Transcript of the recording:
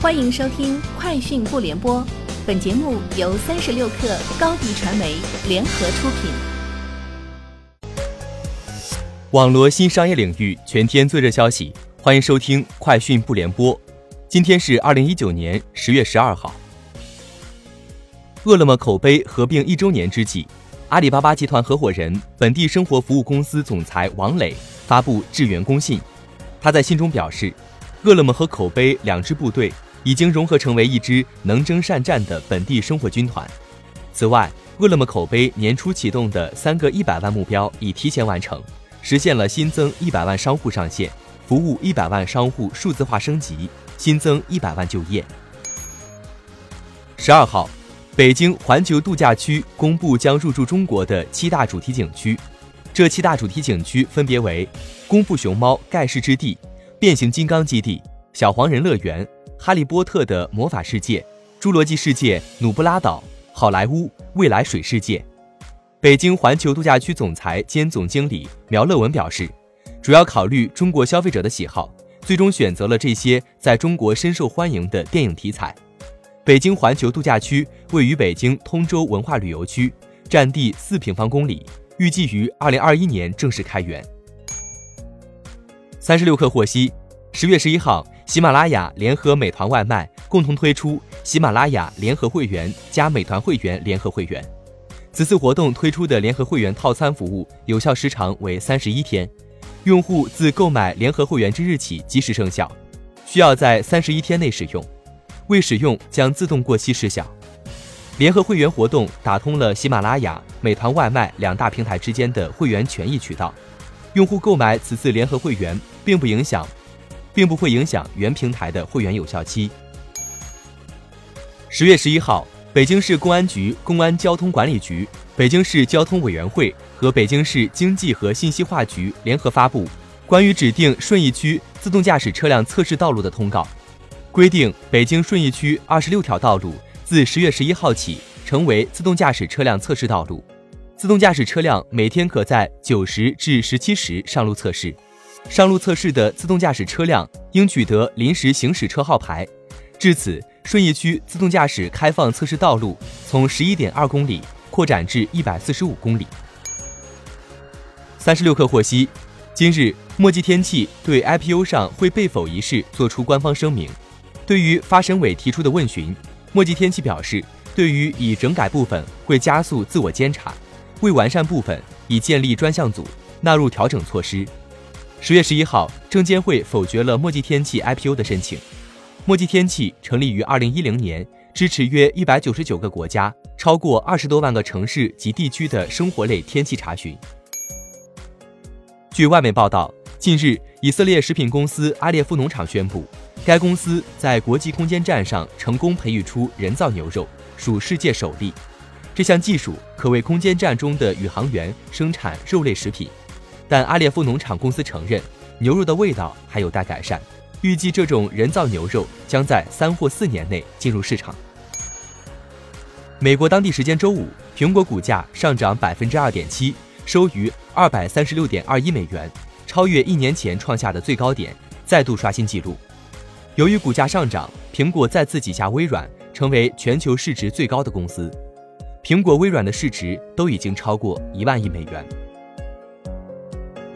欢迎收听《快讯不联播》，本节目由三十六克高低传媒联合出品。网络新商业领域全天最热消息，欢迎收听《快讯不联播》。今天是二零一九年十月十二号。饿了么口碑合并一周年之际，阿里巴巴集团合伙人、本地生活服务公司总裁王磊发布致员工信。他在信中表示，饿了么和口碑两支部队。已经融合成为一支能征善战的本地生活军团。此外，饿了么口碑年初启动的三个一百万目标已提前完成，实现了新增一百万商户上线，服务一百万商户数字化升级，新增一百万就业。十二号，北京环球度假区公布将入驻中国的七大主题景区，这七大主题景区分别为：功夫熊猫盖世之地、变形金刚基地、小黄人乐园。哈利波特的魔法世界、侏罗纪世界、努布拉岛、好莱坞未来水世界。北京环球度假区总裁兼总经理苗乐文表示，主要考虑中国消费者的喜好，最终选择了这些在中国深受欢迎的电影题材。北京环球度假区位于北京通州文化旅游区，占地四平方公里，预计于二零二一年正式开园。三十六氪获悉，十月十一号。喜马拉雅联合美团外卖共同推出喜马拉雅联合会员加美团会员联合会员。此次活动推出的联合会员套餐服务有效时长为三十一天，用户自购买联合会员之日起即时生效，需要在三十一天内使用，未使用将自动过期失效。联合会员活动打通了喜马拉雅、美团外卖两大平台之间的会员权益渠道，用户购买此次联合会员并不影响。并不会影响原平台的会员有效期。十月十一号，北京市公安局公安交通管理局、北京市交通委员会和北京市经济和信息化局联合发布《关于指定顺义区自动驾驶车辆测试道路的通告》，规定北京顺义区二十六条道路自十月十一号起成为自动驾驶车辆测试道路，自动驾驶车辆每天可在九时至十七时上路测试。上路测试的自动驾驶车辆应取得临时行驶车号牌。至此，顺义区自动驾驶开放测试道路从十一点二公里扩展至一百四十五公里。三十六氪获悉，今日墨迹天气对 IPO 上会被否一事作出官方声明。对于发审委提出的问询，墨迹天气表示，对于已整改部分会加速自我监察，未完善部分已建立专项组，纳入调整措施。十月十一号，证监会否决了墨迹天气 IPO 的申请。墨迹天气成立于二零一零年，支持约一百九十九个国家、超过二十多万个城市及地区的生活类天气查询。据外媒报道，近日，以色列食品公司阿列夫农场宣布，该公司在国际空间站上成功培育出人造牛肉，属世界首例。这项技术可为空间站中的宇航员生产肉类食品。但阿列夫农场公司承认，牛肉的味道还有待改善。预计这种人造牛肉将在三或四年内进入市场。美国当地时间周五，苹果股价上涨百分之二点七，收于二百三十六点二一美元，超越一年前创下的最高点，再度刷新纪录。由于股价上涨，苹果再次挤下微软，成为全球市值最高的公司。苹果、微软的市值都已经超过一万亿美元。